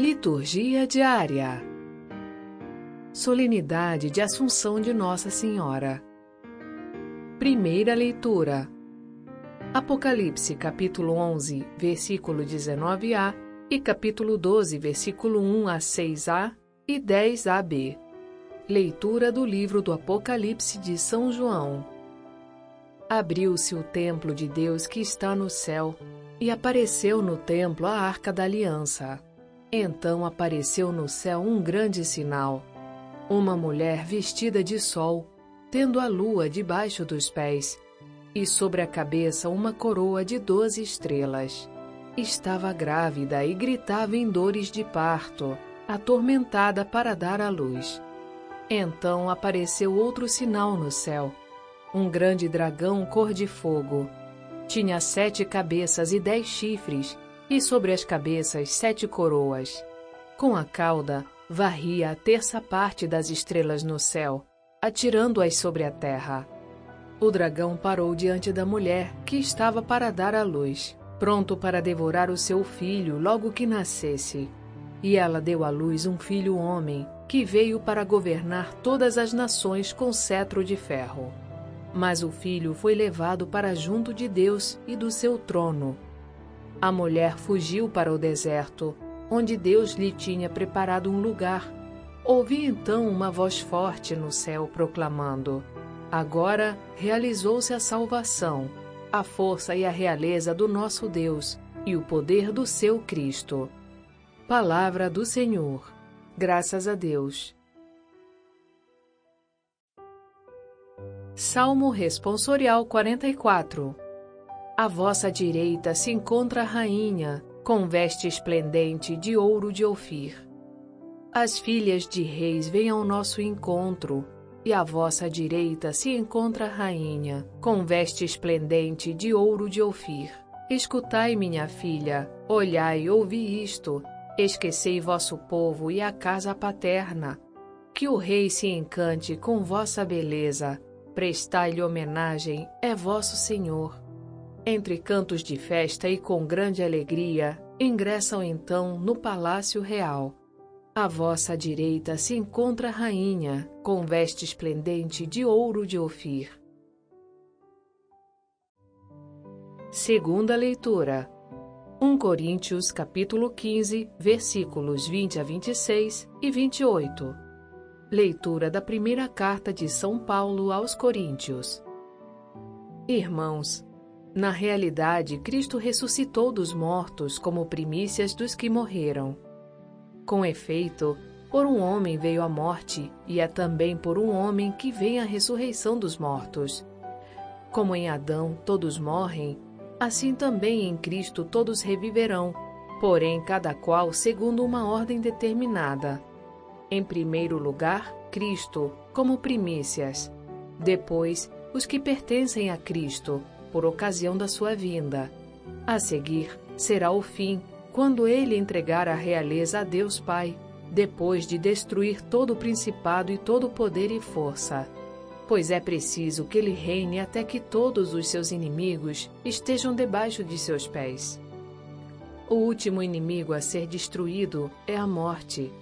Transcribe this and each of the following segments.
Liturgia diária. Solenidade de Assunção de Nossa Senhora. Primeira leitura. Apocalipse, capítulo 11, versículo 19a e capítulo 12, versículo 1 a 6a e 10ab. Leitura do livro do Apocalipse de São João. Abriu-se o templo de Deus que está no céu, e apareceu no templo a arca da aliança. Então apareceu no céu um grande sinal: uma mulher vestida de sol, tendo a lua debaixo dos pés, e sobre a cabeça uma coroa de doze estrelas. Estava grávida e gritava em dores de parto, atormentada para dar à luz. Então apareceu outro sinal no céu: um grande dragão cor de fogo. Tinha sete cabeças e dez chifres e sobre as cabeças sete coroas. Com a cauda, varria a terça parte das estrelas no céu, atirando-as sobre a terra. O dragão parou diante da mulher, que estava para dar à luz, pronto para devorar o seu filho logo que nascesse. E ela deu à luz um filho homem, que veio para governar todas as nações com cetro de ferro. Mas o filho foi levado para junto de Deus e do seu trono a mulher fugiu para o deserto, onde Deus lhe tinha preparado um lugar. Ouvi então uma voz forte no céu proclamando: Agora realizou-se a salvação, a força e a realeza do nosso Deus e o poder do seu Cristo. Palavra do Senhor. Graças a Deus. Salmo Responsorial 44 à vossa direita se encontra a rainha, com veste esplendente de ouro de Ofir. As filhas de reis vêm ao nosso encontro, e à vossa direita se encontra a rainha, com veste esplendente de ouro de Ofir. Escutai, minha filha, olhai e ouvi isto. Esquecei vosso povo e a casa paterna. Que o rei se encante com vossa beleza. Prestai-lhe homenagem, é vosso senhor. Entre cantos de festa e com grande alegria, ingressam então no palácio real. À vossa direita se encontra a rainha, com veste esplendente de ouro de Ofir. Segunda leitura. 1 Coríntios capítulo 15, versículos 20 a 26 e 28. Leitura da primeira carta de São Paulo aos Coríntios. Irmãos, na realidade, Cristo ressuscitou dos mortos como primícias dos que morreram. Com efeito, por um homem veio a morte, e é também por um homem que vem a ressurreição dos mortos. Como em Adão todos morrem, assim também em Cristo todos reviverão, porém cada qual segundo uma ordem determinada. Em primeiro lugar, Cristo, como primícias. Depois, os que pertencem a Cristo, por ocasião da sua vinda. A seguir, será o fim, quando ele entregar a realeza a Deus Pai, depois de destruir todo o principado e todo o poder e força. Pois é preciso que ele reine até que todos os seus inimigos estejam debaixo de seus pés. O último inimigo a ser destruído é a morte.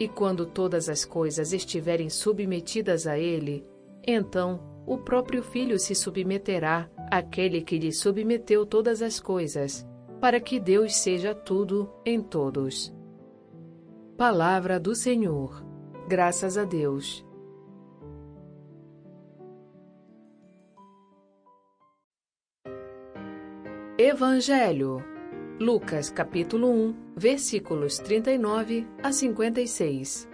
E quando todas as coisas estiverem submetidas a ele, então o próprio Filho se submeterá àquele que lhe submeteu todas as coisas, para que Deus seja tudo em todos. Palavra do Senhor. Graças a Deus. Evangelho. Lucas capítulo 1, versículos 39 a 56.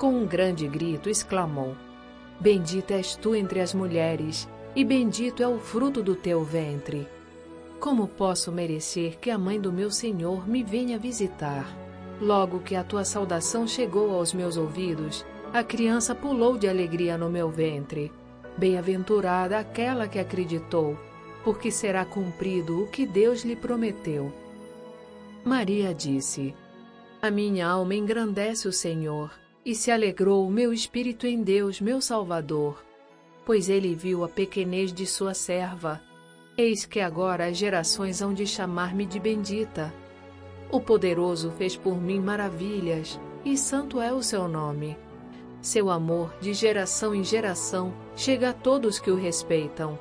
com um grande grito, exclamou: Bendita és tu entre as mulheres, e bendito é o fruto do teu ventre. Como posso merecer que a mãe do meu Senhor me venha visitar? Logo que a tua saudação chegou aos meus ouvidos, a criança pulou de alegria no meu ventre. Bem-aventurada aquela que acreditou, porque será cumprido o que Deus lhe prometeu. Maria disse: A minha alma engrandece o Senhor, e se alegrou o meu espírito em Deus, meu Salvador, pois ele viu a pequenez de sua serva. Eis que agora as gerações hão de chamar-me de bendita. O poderoso fez por mim maravilhas, e santo é o seu nome. Seu amor, de geração em geração, chega a todos que o respeitam.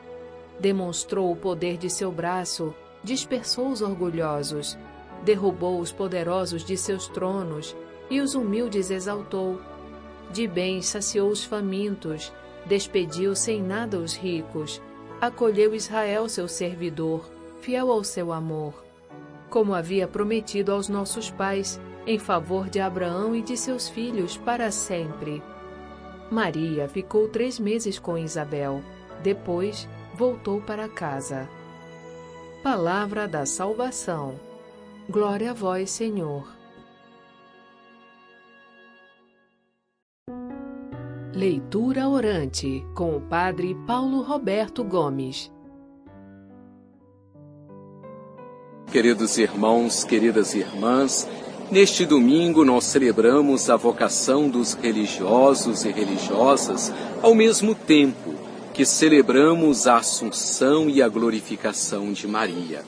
Demonstrou o poder de seu braço, dispersou os orgulhosos, derrubou os poderosos de seus tronos e os humildes exaltou. De bem saciou os famintos, despediu sem nada os ricos, acolheu Israel, seu servidor, fiel ao seu amor, como havia prometido aos nossos pais, em favor de Abraão e de seus filhos para sempre. Maria ficou três meses com Isabel. Depois, voltou para casa. Palavra da Salvação. Glória a vós, Senhor. Leitura orante com o Padre Paulo Roberto Gomes. Queridos irmãos, queridas irmãs, neste domingo nós celebramos a vocação dos religiosos e religiosas ao mesmo tempo que celebramos a Assunção e a glorificação de Maria.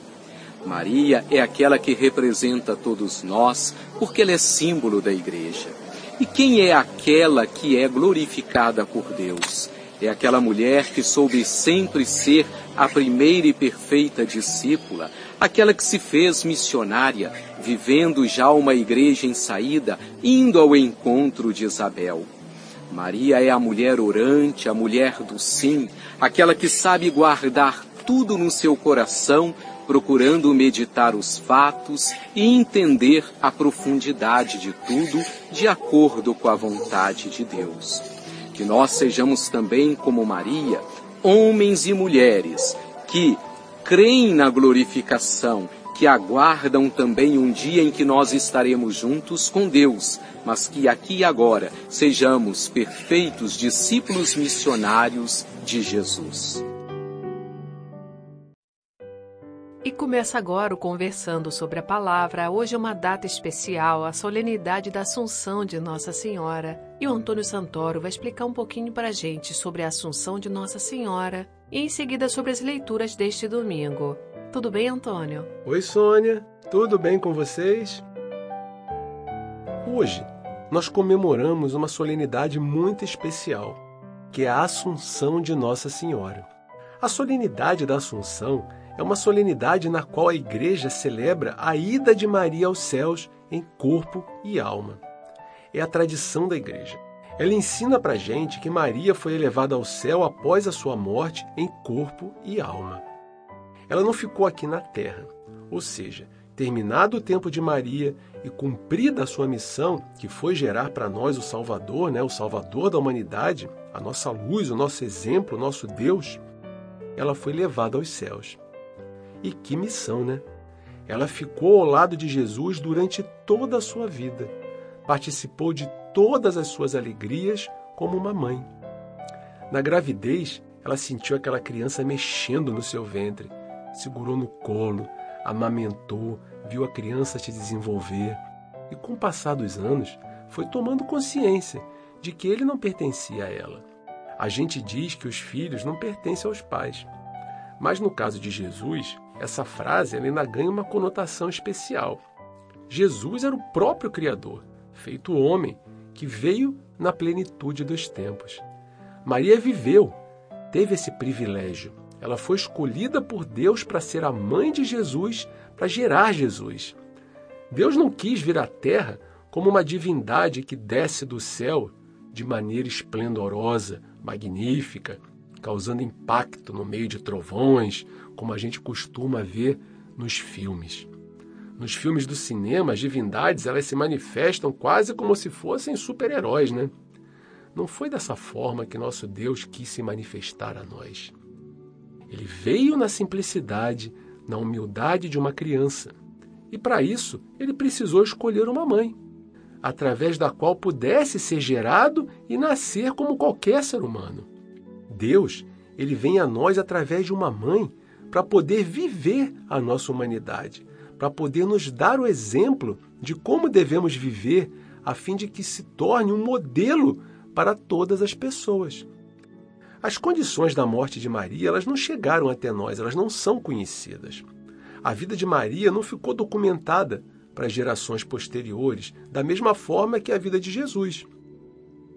Maria é aquela que representa todos nós, porque ela é símbolo da igreja. E quem é aquela que é glorificada por Deus? É aquela mulher que soube sempre ser a primeira e perfeita discípula, aquela que se fez missionária, vivendo já uma igreja em saída, indo ao encontro de Isabel. Maria é a mulher orante, a mulher do sim, aquela que sabe guardar tudo no seu coração procurando meditar os fatos e entender a profundidade de tudo de acordo com a vontade de Deus. Que nós sejamos também como Maria, homens e mulheres que creem na glorificação, que aguardam também um dia em que nós estaremos juntos com Deus, mas que aqui e agora sejamos perfeitos discípulos missionários de Jesus. E começa agora o Conversando sobre a Palavra. Hoje é uma data especial, a solenidade da Assunção de Nossa Senhora. E o Antônio Santoro vai explicar um pouquinho para a gente sobre a Assunção de Nossa Senhora e em seguida sobre as leituras deste domingo. Tudo bem, Antônio? Oi, Sônia. Tudo bem com vocês? Hoje nós comemoramos uma solenidade muito especial, que é a Assunção de Nossa Senhora. A solenidade da Assunção é uma solenidade na qual a Igreja celebra a ida de Maria aos céus em corpo e alma. É a tradição da Igreja. Ela ensina para gente que Maria foi elevada ao céu após a sua morte em corpo e alma. Ela não ficou aqui na terra, ou seja, terminado o tempo de Maria e cumprida a sua missão, que foi gerar para nós o Salvador, né, o Salvador da humanidade, a nossa luz, o nosso exemplo, o nosso Deus, ela foi levada aos céus. E que missão, né? Ela ficou ao lado de Jesus durante toda a sua vida. Participou de todas as suas alegrias como uma mãe. Na gravidez, ela sentiu aquela criança mexendo no seu ventre, segurou no colo, amamentou, viu a criança se desenvolver. E com o passar dos anos, foi tomando consciência de que ele não pertencia a ela. A gente diz que os filhos não pertencem aos pais. Mas no caso de Jesus, essa frase ainda ganha uma conotação especial. Jesus era o próprio Criador, feito homem, que veio na plenitude dos tempos. Maria viveu, teve esse privilégio. Ela foi escolhida por Deus para ser a mãe de Jesus, para gerar Jesus. Deus não quis vir à terra como uma divindade que desce do céu de maneira esplendorosa, magnífica, causando impacto no meio de trovões, como a gente costuma ver nos filmes. Nos filmes do cinema, as divindades elas se manifestam quase como se fossem super-heróis, né? Não foi dessa forma que nosso Deus quis se manifestar a nós. Ele veio na simplicidade, na humildade de uma criança. E para isso, ele precisou escolher uma mãe. através da qual pudesse ser gerado e nascer como qualquer ser humano. Deus, ele vem a nós através de uma mãe para poder viver a nossa humanidade, para poder nos dar o exemplo de como devemos viver a fim de que se torne um modelo para todas as pessoas. As condições da morte de Maria, elas não chegaram até nós, elas não são conhecidas. A vida de Maria não ficou documentada para gerações posteriores, da mesma forma que a vida de Jesus.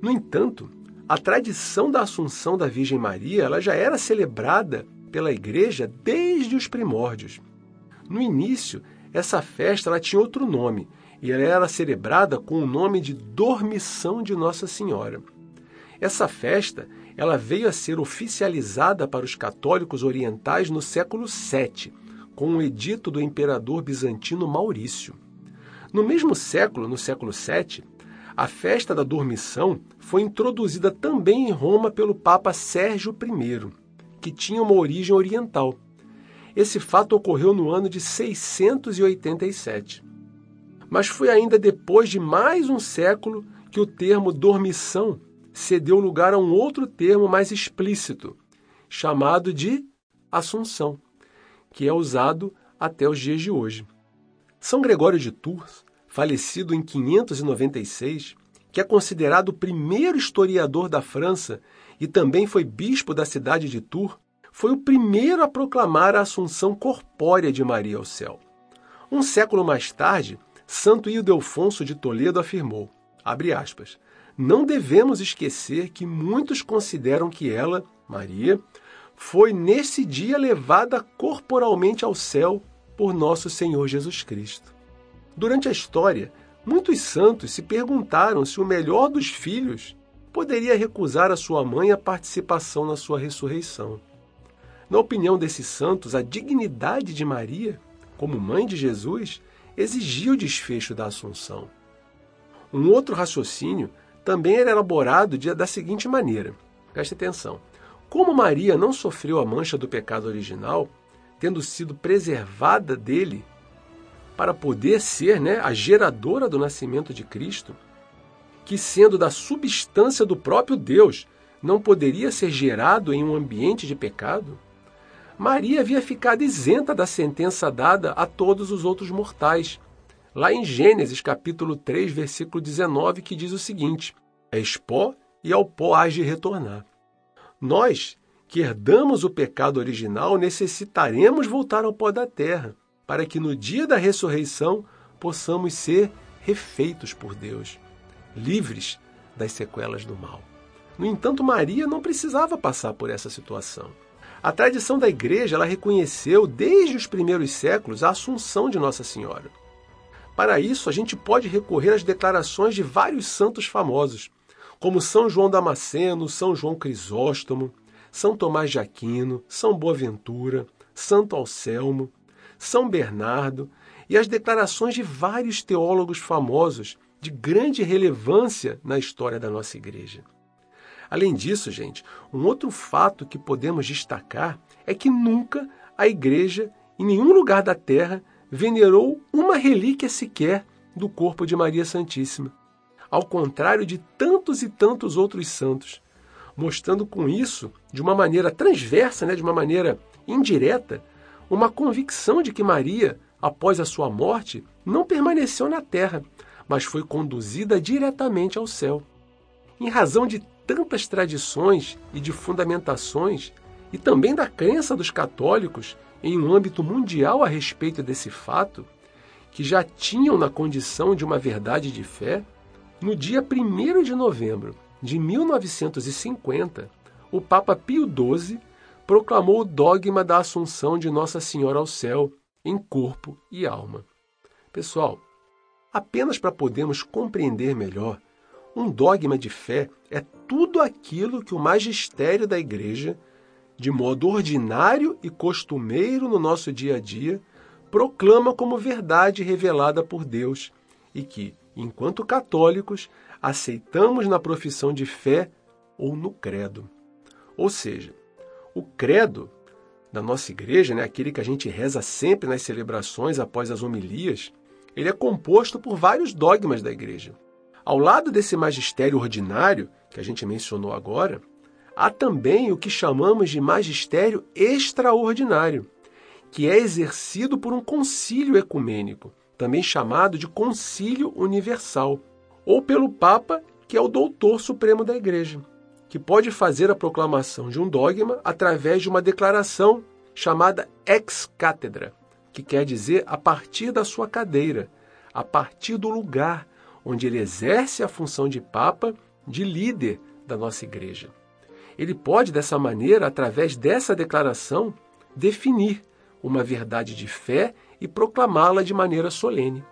No entanto, a tradição da Assunção da Virgem Maria ela já era celebrada pela Igreja desde os primórdios. No início, essa festa ela tinha outro nome e ela era celebrada com o nome de Dormição de Nossa Senhora. Essa festa ela veio a ser oficializada para os católicos orientais no século VII, com o edito do imperador bizantino Maurício. No mesmo século, no século VII, a festa da Dormição foi introduzida também em Roma pelo Papa Sérgio I, que tinha uma origem oriental. Esse fato ocorreu no ano de 687. Mas foi ainda depois de mais um século que o termo dormição cedeu lugar a um outro termo mais explícito, chamado de Assunção, que é usado até os dias de hoje. São Gregório de Tours, falecido em 596, que é considerado o primeiro historiador da França e também foi bispo da cidade de Tours, foi o primeiro a proclamar a assunção corpórea de Maria ao céu. Um século mais tarde, Santo Ildefonso de Toledo afirmou, aspas, não devemos esquecer que muitos consideram que ela, Maria, foi nesse dia levada corporalmente ao céu por nosso Senhor Jesus Cristo. Durante a história, muitos santos se perguntaram se o melhor dos filhos poderia recusar a sua mãe a participação na sua ressurreição. Na opinião desses santos, a dignidade de Maria, como mãe de Jesus, exigia o desfecho da Assunção. Um outro raciocínio também era elaborado da seguinte maneira: preste atenção. Como Maria não sofreu a mancha do pecado original, tendo sido preservada dele para poder ser né, a geradora do nascimento de Cristo, que sendo da substância do próprio Deus, não poderia ser gerado em um ambiente de pecado, Maria havia ficado isenta da sentença dada a todos os outros mortais, lá em Gênesis capítulo 3, versículo 19, que diz o seguinte: És pó e ao pó hás de retornar. Nós, que herdamos o pecado original, necessitaremos voltar ao pó da terra, para que no dia da ressurreição possamos ser refeitos por Deus, livres das sequelas do mal. No entanto, Maria não precisava passar por essa situação. A tradição da igreja ela reconheceu desde os primeiros séculos a assunção de Nossa Senhora. Para isso, a gente pode recorrer às declarações de vários santos famosos, como São João Damasceno, São João Crisóstomo, São Tomás de Aquino, São Boaventura, Santo Anselmo, São Bernardo e as declarações de vários teólogos famosos de grande relevância na história da nossa igreja. Além disso, gente, um outro fato que podemos destacar é que nunca a igreja, em nenhum lugar da terra, venerou uma relíquia sequer do corpo de Maria Santíssima, ao contrário de tantos e tantos outros santos, mostrando com isso, de uma maneira transversa, né, de uma maneira indireta, uma convicção de que Maria, após a sua morte, não permaneceu na terra, mas foi conduzida diretamente ao céu. Em razão de tantas tradições e de fundamentações, e também da crença dos católicos em um âmbito mundial a respeito desse fato, que já tinham na condição de uma verdade de fé, no dia 1 de novembro de 1950, o Papa Pio XII proclamou o dogma da Assunção de Nossa Senhora ao céu em corpo e alma. Pessoal, apenas para podermos compreender melhor, um dogma de fé é tudo aquilo que o magistério da Igreja de modo ordinário e costumeiro no nosso dia a dia, proclama como verdade revelada por Deus e que, enquanto católicos, aceitamos na profissão de fé ou no credo. Ou seja, o credo da nossa igreja, né, aquele que a gente reza sempre nas celebrações após as homilias, ele é composto por vários dogmas da igreja. Ao lado desse magistério ordinário, que a gente mencionou agora, há também o que chamamos de magistério extraordinário, que é exercido por um concílio ecumênico, também chamado de concílio universal, ou pelo Papa, que é o doutor supremo da Igreja, que pode fazer a proclamação de um dogma através de uma declaração chamada ex cátedra, que quer dizer a partir da sua cadeira, a partir do lugar onde ele exerce a função de Papa, de líder da nossa Igreja. Ele pode, dessa maneira, através dessa declaração, definir uma verdade de fé e proclamá-la de maneira solene.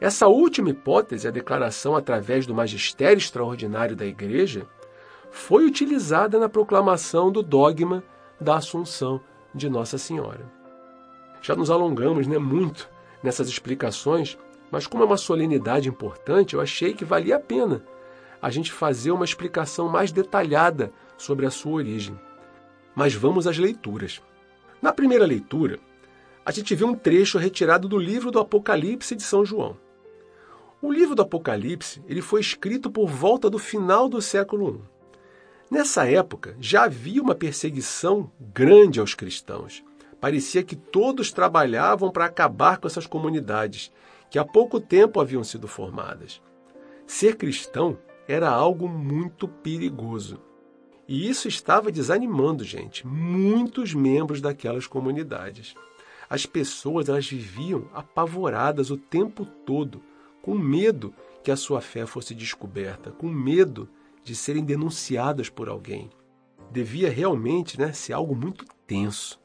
Essa última hipótese, a declaração através do magistério extraordinário da Igreja, foi utilizada na proclamação do dogma da Assunção de Nossa Senhora. Já nos alongamos né, muito nessas explicações, mas como é uma solenidade importante, eu achei que valia a pena a gente fazer uma explicação mais detalhada sobre a sua origem. Mas vamos às leituras. Na primeira leitura, a gente vê um trecho retirado do livro do Apocalipse de São João. O livro do Apocalipse ele foi escrito por volta do final do século I. Nessa época, já havia uma perseguição grande aos cristãos. Parecia que todos trabalhavam para acabar com essas comunidades, que há pouco tempo haviam sido formadas. Ser cristão era algo muito perigoso. E isso estava desanimando, gente, muitos membros daquelas comunidades. As pessoas elas viviam apavoradas o tempo todo, com medo que a sua fé fosse descoberta, com medo de serem denunciadas por alguém. Devia realmente né, ser algo muito tenso.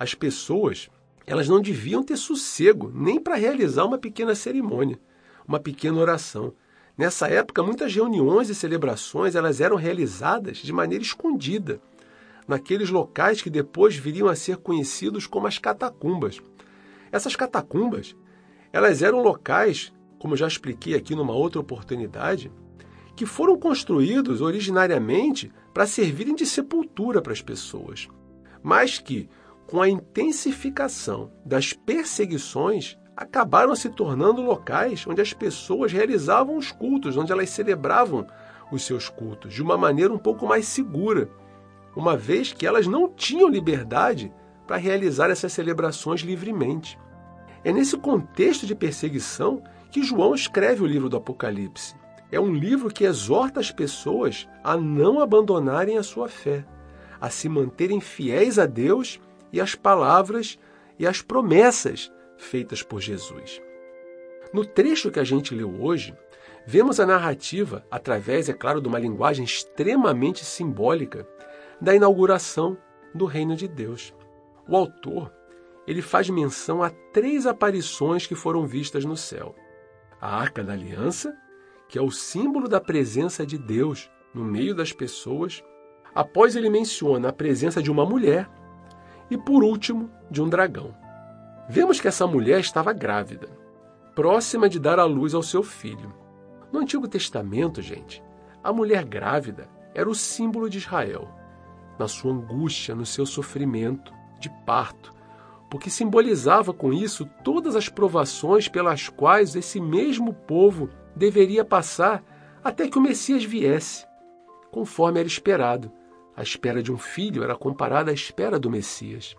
As pessoas elas não deviam ter sossego nem para realizar uma pequena cerimônia, uma pequena oração. Nessa época, muitas reuniões e celebrações elas eram realizadas de maneira escondida, naqueles locais que depois viriam a ser conhecidos como as catacumbas. Essas catacumbas, elas eram locais, como já expliquei aqui numa outra oportunidade, que foram construídos originariamente para servirem de sepultura para as pessoas, mas que, com a intensificação das perseguições, acabaram se tornando locais onde as pessoas realizavam os cultos, onde elas celebravam os seus cultos de uma maneira um pouco mais segura, uma vez que elas não tinham liberdade para realizar essas celebrações livremente. É nesse contexto de perseguição que João escreve o livro do Apocalipse. É um livro que exorta as pessoas a não abandonarem a sua fé, a se manterem fiéis a Deus e às palavras e às promessas feitas por Jesus. No trecho que a gente leu hoje, vemos a narrativa, através, é claro, de uma linguagem extremamente simbólica, da inauguração do reino de Deus. O autor ele faz menção a três aparições que foram vistas no céu: a Arca da Aliança, que é o símbolo da presença de Deus no meio das pessoas. Após ele menciona a presença de uma mulher e, por último, de um dragão. Vemos que essa mulher estava grávida, próxima de dar à luz ao seu filho. No Antigo Testamento, gente, a mulher grávida era o símbolo de Israel na sua angústia, no seu sofrimento de parto, porque simbolizava com isso todas as provações pelas quais esse mesmo povo deveria passar até que o Messias viesse, conforme era esperado. A espera de um filho era comparada à espera do Messias.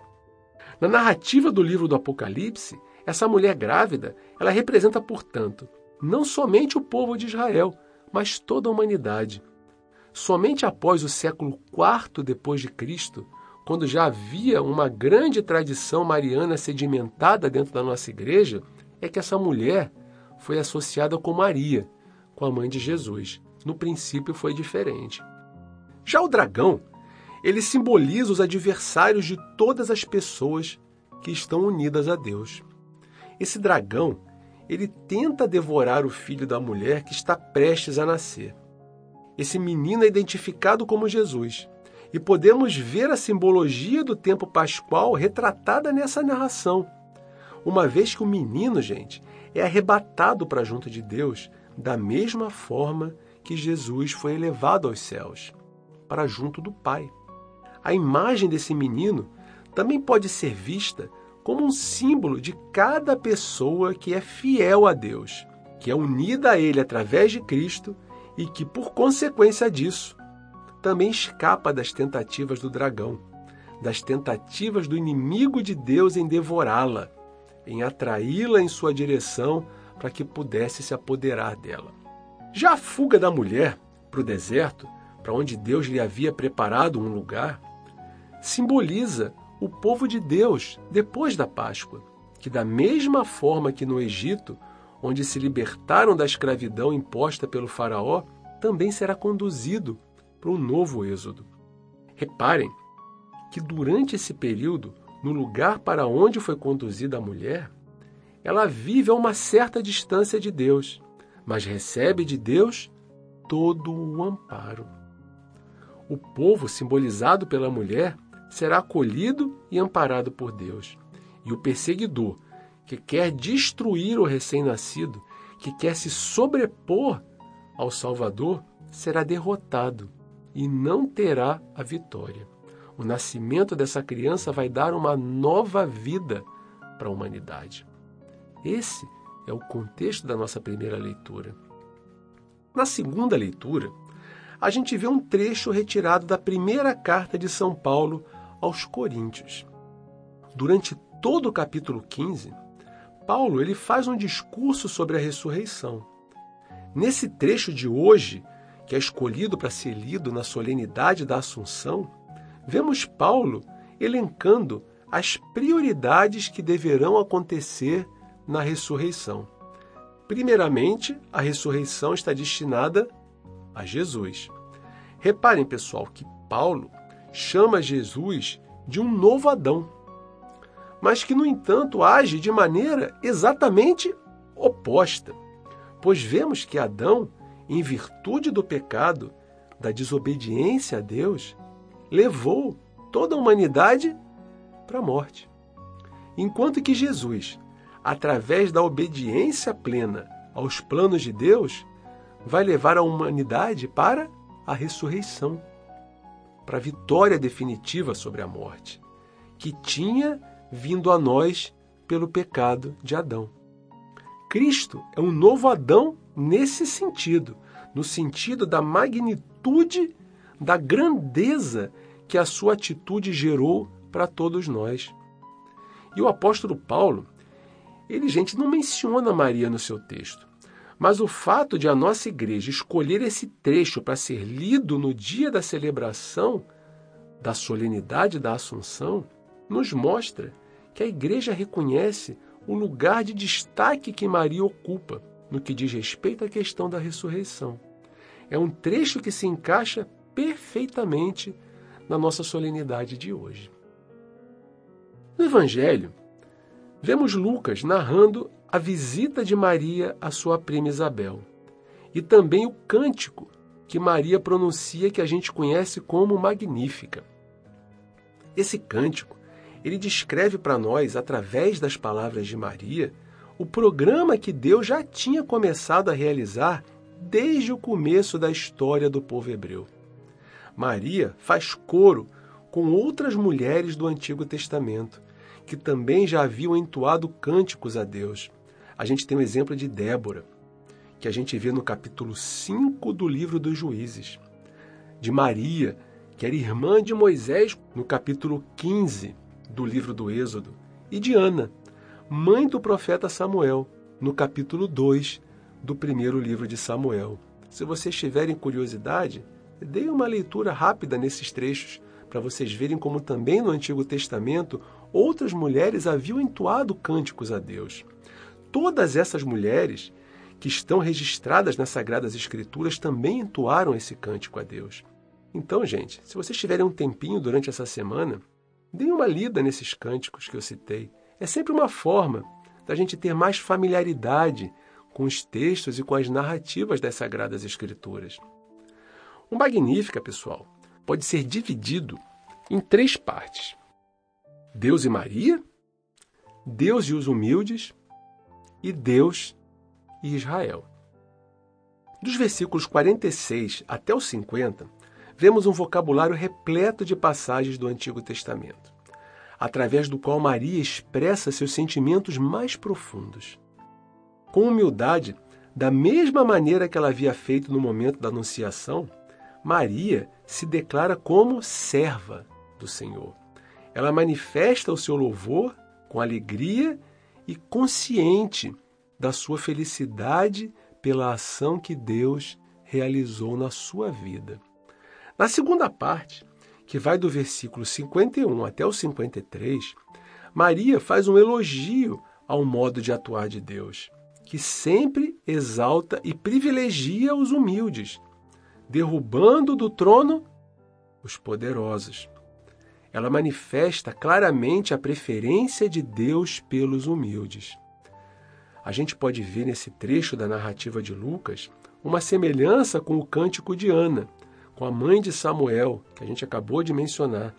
Na narrativa do livro do Apocalipse, essa mulher grávida, ela representa, portanto, não somente o povo de Israel, mas toda a humanidade. Somente após o século IV depois de Cristo, quando já havia uma grande tradição mariana sedimentada dentro da nossa igreja, é que essa mulher foi associada com Maria, com a mãe de Jesus. No princípio foi diferente. Já o dragão, ele simboliza os adversários de todas as pessoas que estão unidas a Deus. Esse dragão, ele tenta devorar o filho da mulher que está prestes a nascer. Esse menino é identificado como Jesus. E podemos ver a simbologia do tempo pascual retratada nessa narração. Uma vez que o menino, gente, é arrebatado para junto de Deus da mesma forma que Jesus foi elevado aos céus, para junto do Pai. A imagem desse menino também pode ser vista como um símbolo de cada pessoa que é fiel a Deus, que é unida a Ele através de Cristo e que, por consequência disso, também escapa das tentativas do dragão, das tentativas do inimigo de Deus em devorá-la, em atraí-la em sua direção para que pudesse se apoderar dela. Já a fuga da mulher para o deserto, para onde Deus lhe havia preparado um lugar, simboliza o povo de Deus depois da Páscoa, que, da mesma forma que no Egito, onde se libertaram da escravidão imposta pelo Faraó, também será conduzido para um novo êxodo. Reparem que durante esse período, no lugar para onde foi conduzida a mulher, ela vive a uma certa distância de Deus, mas recebe de Deus todo o amparo. O povo simbolizado pela mulher será acolhido e amparado por Deus. E o perseguidor, que quer destruir o recém-nascido, que quer se sobrepor ao Salvador, será derrotado e não terá a vitória. O nascimento dessa criança vai dar uma nova vida para a humanidade. Esse é o contexto da nossa primeira leitura. Na segunda leitura, a gente vê um trecho retirado da primeira carta de São Paulo aos Coríntios. Durante todo o capítulo 15, Paulo ele faz um discurso sobre a ressurreição. Nesse trecho de hoje, que é escolhido para ser lido na solenidade da Assunção, vemos Paulo elencando as prioridades que deverão acontecer na ressurreição. Primeiramente, a ressurreição está destinada a Jesus. Reparem, pessoal, que Paulo chama Jesus de um novo Adão, mas que, no entanto, age de maneira exatamente oposta, pois vemos que Adão, em virtude do pecado, da desobediência a Deus, levou toda a humanidade para a morte. Enquanto que Jesus, através da obediência plena aos planos de Deus, vai levar a humanidade para a ressurreição para a vitória definitiva sobre a morte, que tinha vindo a nós pelo pecado de Adão. Cristo é um novo Adão nesse sentido, no sentido da magnitude, da grandeza que a sua atitude gerou para todos nós. E o apóstolo Paulo, ele, gente, não menciona Maria no seu texto. Mas o fato de a nossa igreja escolher esse trecho para ser lido no dia da celebração da solenidade da Assunção nos mostra que a igreja reconhece o lugar de destaque que Maria ocupa no que diz respeito à questão da ressurreição. É um trecho que se encaixa perfeitamente na nossa solenidade de hoje. No Evangelho, vemos Lucas narrando a visita de Maria à sua prima Isabel e também o cântico que Maria pronuncia que a gente conhece como Magnífica. Esse cântico, ele descreve para nós, através das palavras de Maria, o programa que Deus já tinha começado a realizar desde o começo da história do povo hebreu. Maria faz coro com outras mulheres do Antigo Testamento, que também já haviam entoado cânticos a Deus. A gente tem o exemplo de Débora, que a gente vê no capítulo 5 do livro dos Juízes. De Maria, que era irmã de Moisés, no capítulo 15 do livro do Êxodo. E de Ana, mãe do profeta Samuel, no capítulo 2 do primeiro livro de Samuel. Se vocês tiverem curiosidade, deem uma leitura rápida nesses trechos para vocês verem como também no Antigo Testamento outras mulheres haviam entoado cânticos a Deus. Todas essas mulheres que estão registradas nas Sagradas Escrituras também entoaram esse cântico a Deus. Então, gente, se vocês tiverem um tempinho durante essa semana, deem uma lida nesses cânticos que eu citei. É sempre uma forma da gente ter mais familiaridade com os textos e com as narrativas das Sagradas Escrituras. O Magnífica, pessoal, pode ser dividido em três partes: Deus e Maria, Deus e os humildes e Deus e Israel. Dos versículos 46 até os 50, vemos um vocabulário repleto de passagens do Antigo Testamento, através do qual Maria expressa seus sentimentos mais profundos. Com humildade, Da mesma maneira que ela havia feito no momento da Anunciação, Maria se declara como serva do Senhor. Ela manifesta o seu louvor com alegria e consciente da sua felicidade pela ação que Deus realizou na sua vida. Na segunda parte, que vai do versículo 51 até o 53, Maria faz um elogio ao modo de atuar de Deus, que sempre exalta e privilegia os humildes, derrubando do trono os poderosos. Ela manifesta claramente a preferência de Deus pelos humildes. A gente pode ver nesse trecho da narrativa de Lucas uma semelhança com o cântico de Ana, com a mãe de Samuel, que a gente acabou de mencionar,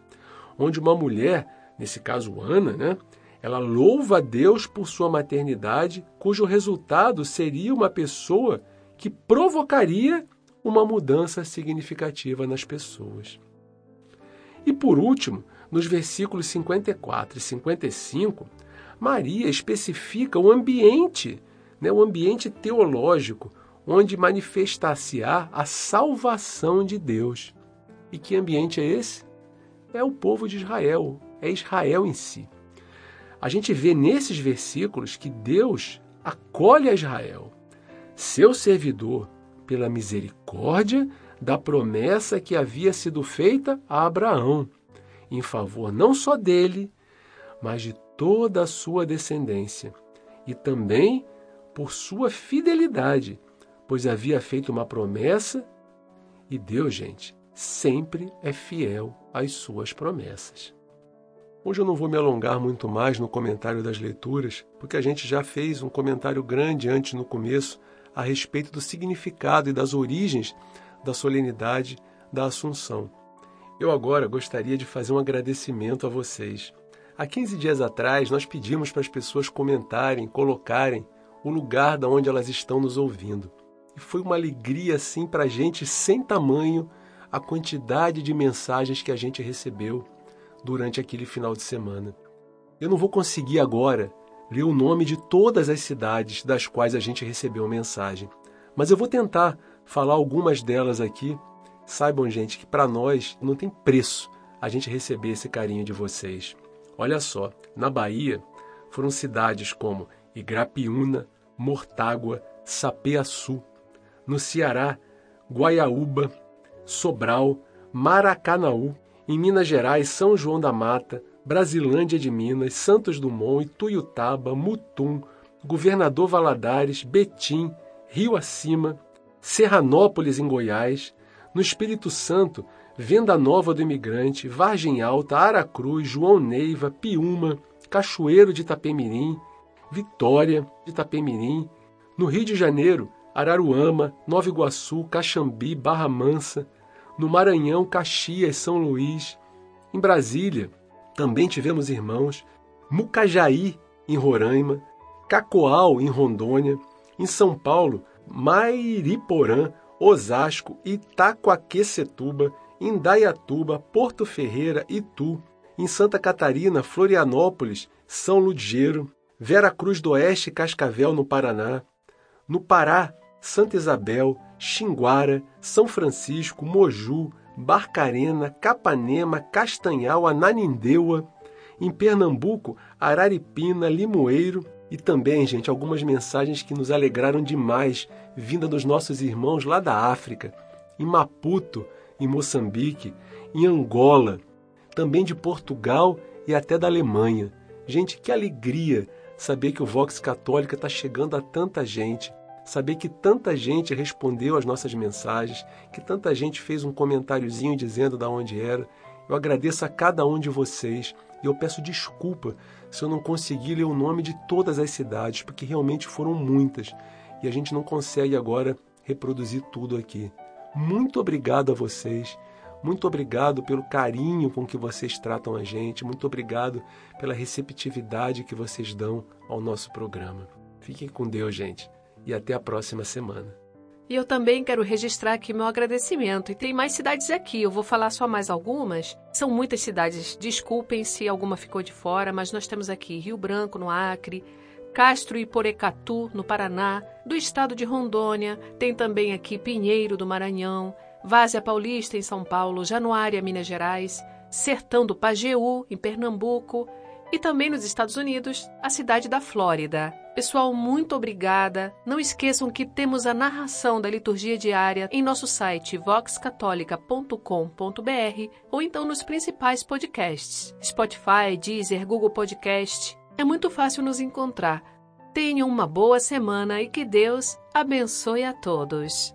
onde uma mulher, nesse caso Ana, né, ela louva a Deus por sua maternidade, cujo resultado seria uma pessoa que provocaria uma mudança significativa nas pessoas. E por último, nos versículos 54 e 55, Maria especifica o ambiente, né, o ambiente teológico, onde manifestar-se-á a salvação de Deus. E que ambiente é esse? É o povo de Israel, é Israel em si. A gente vê nesses versículos que Deus acolhe a Israel, seu servidor, pela misericórdia da promessa que havia sido feita a Abraão, em favor não só dele, mas de toda a sua descendência, e também por sua fidelidade pois havia feito uma promessa e Deus, gente, sempre é fiel às suas promessas. Hoje eu não vou me alongar muito mais no comentário das leituras, porque a gente já fez um comentário grande antes no começo a respeito do significado e das origens da solenidade da Assunção. Eu agora gostaria de fazer um agradecimento a vocês. Há 15 dias atrás, nós pedimos para as pessoas comentarem, colocarem o lugar da onde elas estão nos ouvindo. E foi uma alegria assim para a gente sem tamanho a quantidade de mensagens que a gente recebeu durante aquele final de semana. Eu não vou conseguir agora ler o nome de todas as cidades das quais a gente recebeu mensagem, mas eu vou tentar falar algumas delas aqui. Saibam, gente, que para nós não tem preço a gente receber esse carinho de vocês. Olha só, na Bahia foram cidades como Igrapiúna, Mortágua, Sapeaçu, no Ceará, Guaiaúba, Sobral, Maracanaú, em Minas Gerais, São João da Mata, Brasilândia de Minas, Santos Dumont, Ituiutaba, Mutum, Governador Valadares, Betim, Rio Acima, Serranópolis em Goiás, no Espírito Santo, Venda Nova do Imigrante, Vargem Alta, Aracruz, João Neiva, Piúma, Cachoeiro de Itapemirim, Vitória de Itapemirim, no Rio de Janeiro, Araruama, Nova Iguaçu, Caxambi, Barra Mansa, no Maranhão, Caxias, São Luís, em Brasília, também tivemos irmãos, Mucajaí, em Roraima, Cacoal, em Rondônia, em São Paulo, Mairiporã, Osasco, Itacoaquecetuba, Indaiatuba, Porto Ferreira, Itu, em Santa Catarina, Florianópolis, São Ludgeiro, Vera Cruz do Oeste e Cascavel, no Paraná, no Pará, Santa Isabel, Xinguara, São Francisco, Moju, Barcarena, Capanema, Castanhal, Ananindeua, em Pernambuco, Araripina, Limoeiro e também, gente, algumas mensagens que nos alegraram demais, vinda dos nossos irmãos lá da África, em Maputo, em Moçambique, em Angola, também de Portugal e até da Alemanha. Gente, que alegria saber que o Vox Católica está chegando a tanta gente saber que tanta gente respondeu às nossas mensagens, que tanta gente fez um comentáriozinho dizendo de onde era. Eu agradeço a cada um de vocês e eu peço desculpa se eu não consegui ler o nome de todas as cidades, porque realmente foram muitas e a gente não consegue agora reproduzir tudo aqui. Muito obrigado a vocês. Muito obrigado pelo carinho com que vocês tratam a gente. Muito obrigado pela receptividade que vocês dão ao nosso programa. Fiquem com Deus, gente e até a próxima semana. E eu também quero registrar aqui meu agradecimento. E tem mais cidades aqui, eu vou falar só mais algumas. São muitas cidades, desculpem se alguma ficou de fora, mas nós temos aqui Rio Branco, no Acre, Castro e Porecatu, no Paraná, do estado de Rondônia, tem também aqui Pinheiro, do Maranhão, Várzea Paulista, em São Paulo, Januária, Minas Gerais, Sertão do Pajeú, em Pernambuco, e também nos Estados Unidos, a cidade da Flórida. Pessoal, muito obrigada. Não esqueçam que temos a narração da liturgia diária em nosso site voxcatolica.com.br ou então nos principais podcasts: Spotify, Deezer, Google Podcast. É muito fácil nos encontrar. Tenham uma boa semana e que Deus abençoe a todos.